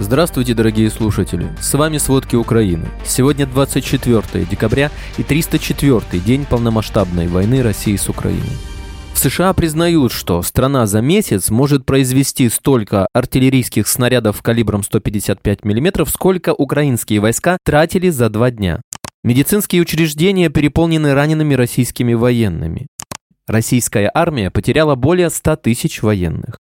Здравствуйте, дорогие слушатели! С вами «Сводки Украины». Сегодня 24 декабря и 304 день полномасштабной войны России с Украиной. В США признают, что страна за месяц может произвести столько артиллерийских снарядов калибром 155 мм, сколько украинские войска тратили за два дня. Медицинские учреждения переполнены ранеными российскими военными. Российская армия потеряла более 100 тысяч военных.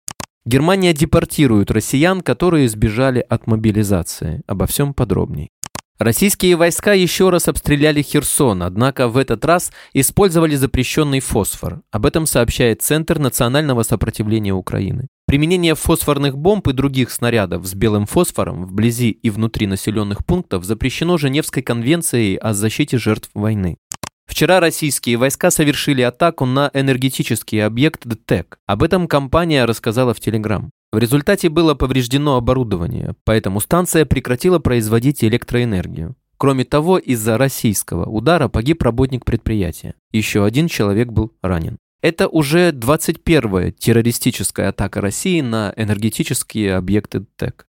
Германия депортирует россиян, которые сбежали от мобилизации. Обо всем подробней. Российские войска еще раз обстреляли Херсон, однако в этот раз использовали запрещенный фосфор. Об этом сообщает Центр национального сопротивления Украины. Применение фосфорных бомб и других снарядов с белым фосфором вблизи и внутри населенных пунктов запрещено Женевской конвенцией о защите жертв войны. Вчера российские войска совершили атаку на энергетический объект ДТЭК. Об этом компания рассказала в Телеграм. В результате было повреждено оборудование, поэтому станция прекратила производить электроэнергию. Кроме того, из-за российского удара погиб работник предприятия. Еще один человек был ранен. Это уже 21-я террористическая атака России на энергетические объекты ТЭК.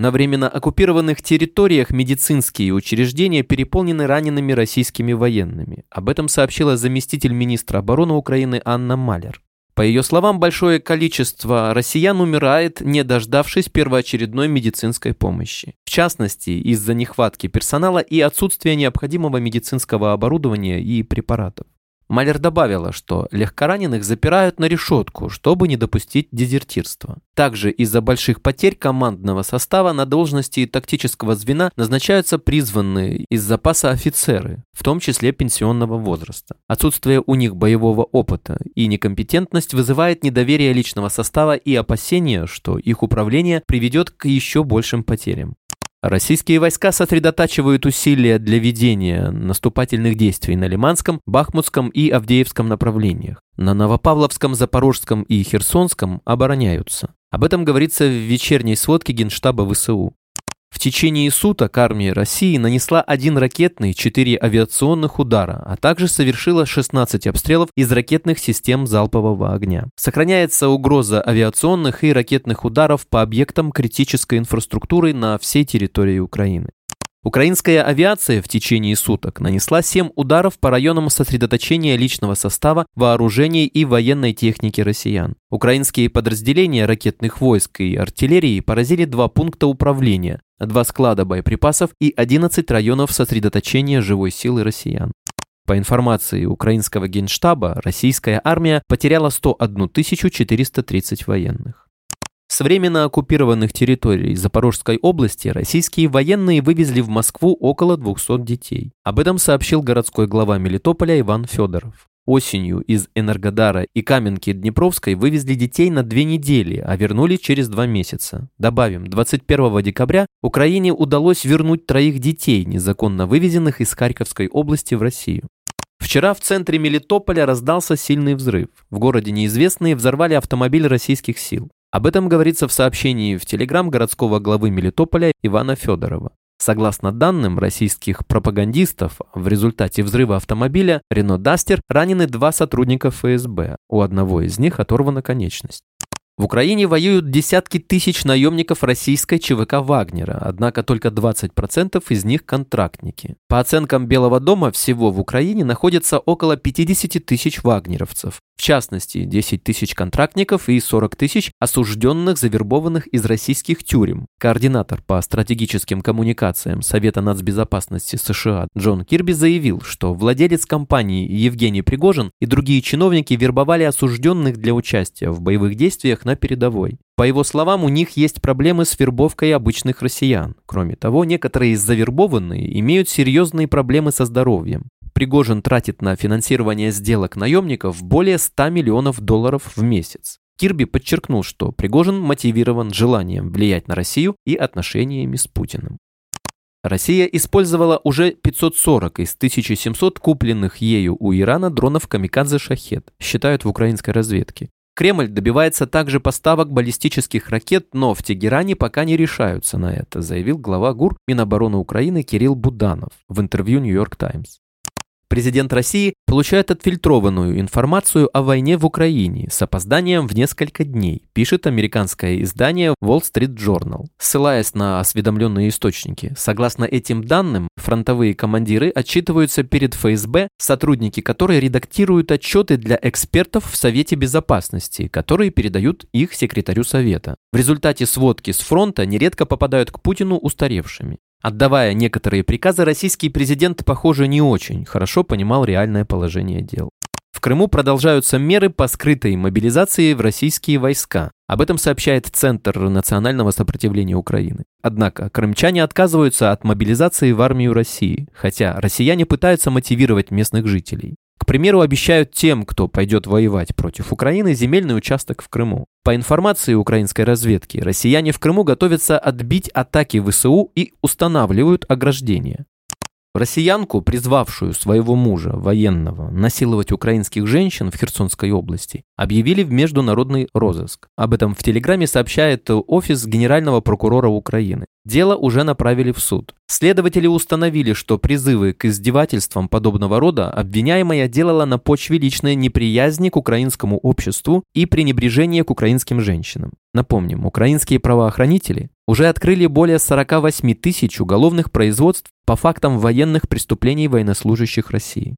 На временно оккупированных территориях медицинские учреждения переполнены ранеными российскими военными. Об этом сообщила заместитель министра обороны Украины Анна Малер. По ее словам, большое количество россиян умирает, не дождавшись первоочередной медицинской помощи. В частности, из-за нехватки персонала и отсутствия необходимого медицинского оборудования и препаратов. Малер добавила, что легкораненых запирают на решетку, чтобы не допустить дезертирства. Также из-за больших потерь командного состава на должности тактического звена назначаются призванные из запаса офицеры, в том числе пенсионного возраста. Отсутствие у них боевого опыта и некомпетентность вызывает недоверие личного состава и опасения, что их управление приведет к еще большим потерям. Российские войска сосредотачивают усилия для ведения наступательных действий на Лиманском, Бахмутском и Авдеевском направлениях. На Новопавловском, Запорожском и Херсонском обороняются. Об этом говорится в вечерней сводке Генштаба ВСУ. В течение суток армия России нанесла один ракетный, четыре авиационных удара, а также совершила 16 обстрелов из ракетных систем залпового огня. Сохраняется угроза авиационных и ракетных ударов по объектам критической инфраструктуры на всей территории Украины. Украинская авиация в течение суток нанесла 7 ударов по районам сосредоточения личного состава, вооружений и военной техники россиян. Украинские подразделения ракетных войск и артиллерии поразили два пункта управления, два склада боеприпасов и 11 районов сосредоточения живой силы россиян. По информации украинского генштаба, российская армия потеряла 101 430 военных. С временно оккупированных территорий Запорожской области российские военные вывезли в Москву около 200 детей. Об этом сообщил городской глава Мелитополя Иван Федоров. Осенью из Энергодара и Каменки Днепровской вывезли детей на две недели, а вернули через два месяца. Добавим, 21 декабря Украине удалось вернуть троих детей, незаконно вывезенных из Харьковской области в Россию. Вчера в центре Мелитополя раздался сильный взрыв. В городе неизвестные взорвали автомобиль российских сил. Об этом говорится в сообщении в Телеграм городского главы Мелитополя Ивана Федорова. Согласно данным российских пропагандистов, в результате взрыва автомобиля Рено Дастер ранены два сотрудника ФСБ. У одного из них оторвана конечность. В Украине воюют десятки тысяч наемников российской ЧВК «Вагнера», однако только 20% из них контрактники. По оценкам Белого дома, всего в Украине находится около 50 тысяч вагнеровцев. В частности, 10 тысяч контрактников и 40 тысяч осужденных, завербованных из российских тюрем. Координатор по стратегическим коммуникациям Совета нацбезопасности США Джон Кирби заявил, что владелец компании Евгений Пригожин и другие чиновники вербовали осужденных для участия в боевых действиях на передовой. По его словам, у них есть проблемы с вербовкой обычных россиян. Кроме того, некоторые из завербованные имеют серьезные проблемы со здоровьем. Пригожин тратит на финансирование сделок наемников более 100 миллионов долларов в месяц. Кирби подчеркнул, что Пригожин мотивирован желанием влиять на Россию и отношениями с Путиным. Россия использовала уже 540 из 1700 купленных ею у Ирана дронов «Камикадзе Шахет», считают в украинской разведке. Кремль добивается также поставок баллистических ракет, но в Тегеране пока не решаются на это, заявил глава ГУР Минобороны Украины Кирилл Буданов в интервью «Нью-Йорк Таймс». Президент России получает отфильтрованную информацию о войне в Украине с опозданием в несколько дней, пишет американское издание Wall Street Journal. Ссылаясь на осведомленные источники, согласно этим данным, фронтовые командиры отчитываются перед ФСБ, сотрудники которой редактируют отчеты для экспертов в Совете Безопасности, которые передают их секретарю Совета. В результате сводки с фронта нередко попадают к Путину устаревшими. Отдавая некоторые приказы, российский президент, похоже, не очень хорошо понимал реальное положение дел. В Крыму продолжаются меры по скрытой мобилизации в российские войска. Об этом сообщает Центр национального сопротивления Украины. Однако крымчане отказываются от мобилизации в армию России, хотя россияне пытаются мотивировать местных жителей. К примеру, обещают тем, кто пойдет воевать против Украины, земельный участок в Крыму. По информации украинской разведки, россияне в Крыму готовятся отбить атаки ВСУ и устанавливают ограждения. Россиянку, призвавшую своего мужа, военного, насиловать украинских женщин в Херсонской области, объявили в международный розыск. Об этом в Телеграме сообщает офис генерального прокурора Украины. Дело уже направили в суд. Следователи установили, что призывы к издевательствам подобного рода обвиняемая делала на почве личной неприязни к украинскому обществу и пренебрежения к украинским женщинам. Напомним, украинские правоохранители уже открыли более 48 тысяч уголовных производств по фактам военных преступлений военнослужащих России.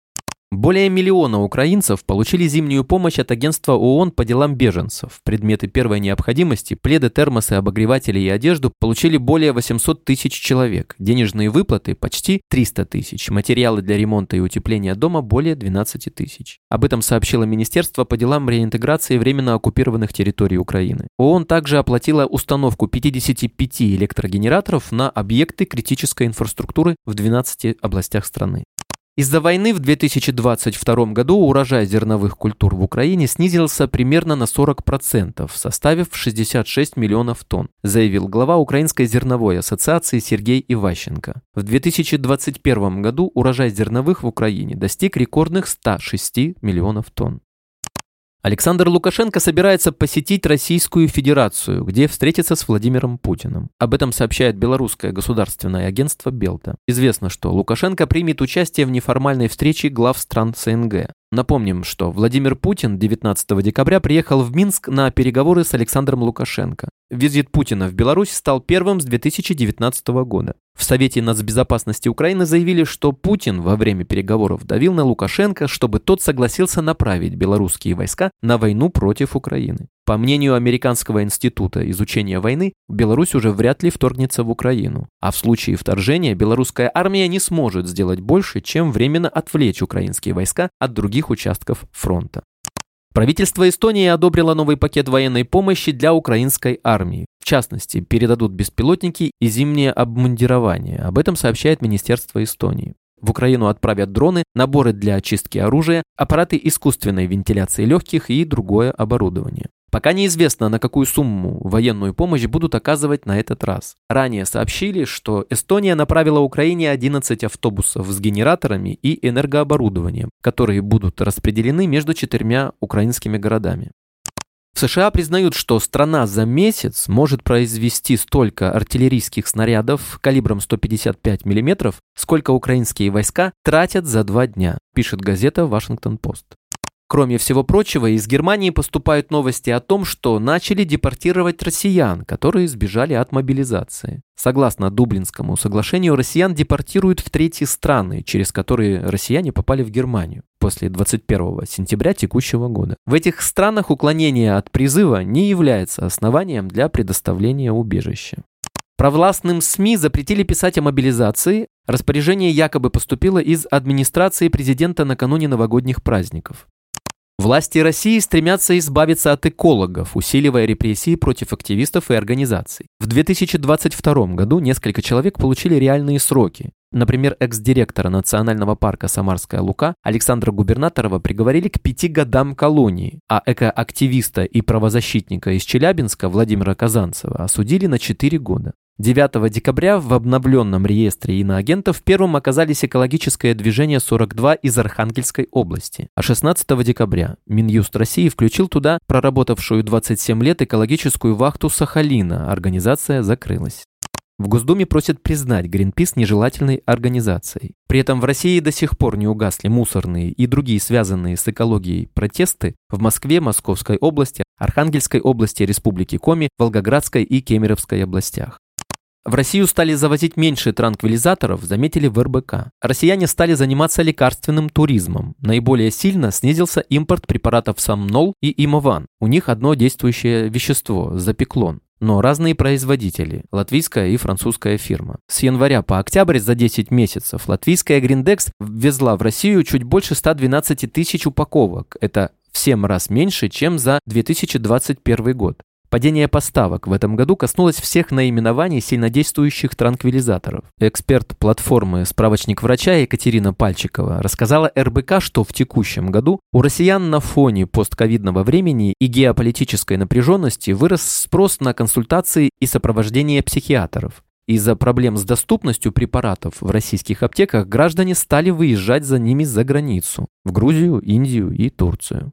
Более миллиона украинцев получили зимнюю помощь от агентства ООН по делам беженцев. Предметы первой необходимости, пледы, термосы, обогреватели и одежду получили более 800 тысяч человек. Денежные выплаты почти 300 тысяч. Материалы для ремонта и утепления дома более 12 тысяч. Об этом сообщило Министерство по делам реинтеграции временно оккупированных территорий Украины. ООН также оплатила установку 55 электрогенераторов на объекты критической инфраструктуры в 12 областях страны. Из-за войны в 2022 году урожай зерновых культур в Украине снизился примерно на 40%, составив 66 миллионов тонн, заявил глава Украинской зерновой ассоциации Сергей Иващенко. В 2021 году урожай зерновых в Украине достиг рекордных 106 миллионов тонн. Александр Лукашенко собирается посетить Российскую Федерацию, где встретится с Владимиром Путиным. Об этом сообщает белорусское государственное агентство «Белта». Известно, что Лукашенко примет участие в неформальной встрече глав стран СНГ. Напомним, что Владимир Путин 19 декабря приехал в Минск на переговоры с Александром Лукашенко. Визит Путина в Беларусь стал первым с 2019 года. В Совете нацбезопасности Украины заявили, что Путин во время переговоров давил на Лукашенко, чтобы тот согласился направить белорусские войска на войну против Украины. По мнению Американского института изучения войны, Беларусь уже вряд ли вторгнется в Украину, а в случае вторжения белорусская армия не сможет сделать больше, чем временно отвлечь украинские войска от других участков фронта. Правительство Эстонии одобрило новый пакет военной помощи для украинской армии. В частности, передадут беспилотники и зимнее обмундирование. Об этом сообщает Министерство Эстонии. В Украину отправят дроны, наборы для очистки оружия, аппараты искусственной вентиляции легких и другое оборудование. Пока неизвестно, на какую сумму военную помощь будут оказывать на этот раз. Ранее сообщили, что Эстония направила Украине 11 автобусов с генераторами и энергооборудованием, которые будут распределены между четырьмя украинскими городами. В США признают, что страна за месяц может произвести столько артиллерийских снарядов калибром 155 мм, сколько украинские войска тратят за два дня, пишет газета «Вашингтон-Пост». Кроме всего прочего, из Германии поступают новости о том, что начали депортировать россиян, которые сбежали от мобилизации. Согласно Дублинскому соглашению, россиян депортируют в третьи страны, через которые россияне попали в Германию после 21 сентября текущего года. В этих странах уклонение от призыва не является основанием для предоставления убежища. Провластным СМИ запретили писать о мобилизации. Распоряжение якобы поступило из администрации президента накануне новогодних праздников. Власти России стремятся избавиться от экологов, усиливая репрессии против активистов и организаций. В 2022 году несколько человек получили реальные сроки. Например, экс-директора национального парка «Самарская Лука» Александра Губернаторова приговорили к пяти годам колонии, а экоактивиста и правозащитника из Челябинска Владимира Казанцева осудили на 4 года. 9 декабря в обновленном реестре иноагентов первым оказались экологическое движение 42 из Архангельской области. А 16 декабря Минюст России включил туда проработавшую 27 лет экологическую вахту Сахалина. Организация закрылась. В Госдуме просят признать Гринпис нежелательной организацией. При этом в России до сих пор не угасли мусорные и другие связанные с экологией протесты в Москве, Московской области, Архангельской области, Республике Коми, Волгоградской и Кемеровской областях. В Россию стали завозить меньше транквилизаторов, заметили в РБК. Россияне стали заниматься лекарственным туризмом. Наиболее сильно снизился импорт препаратов Самнол и Имован. У них одно действующее вещество – запеклон но разные производители, латвийская и французская фирма. С января по октябрь за 10 месяцев латвийская Гриндекс ввезла в Россию чуть больше 112 тысяч упаковок. Это в 7 раз меньше, чем за 2021 год. Падение поставок в этом году коснулось всех наименований сильнодействующих транквилизаторов. Эксперт платформы «Справочник врача» Екатерина Пальчикова рассказала РБК, что в текущем году у россиян на фоне постковидного времени и геополитической напряженности вырос спрос на консультации и сопровождение психиатров. Из-за проблем с доступностью препаратов в российских аптеках граждане стали выезжать за ними за границу – в Грузию, Индию и Турцию.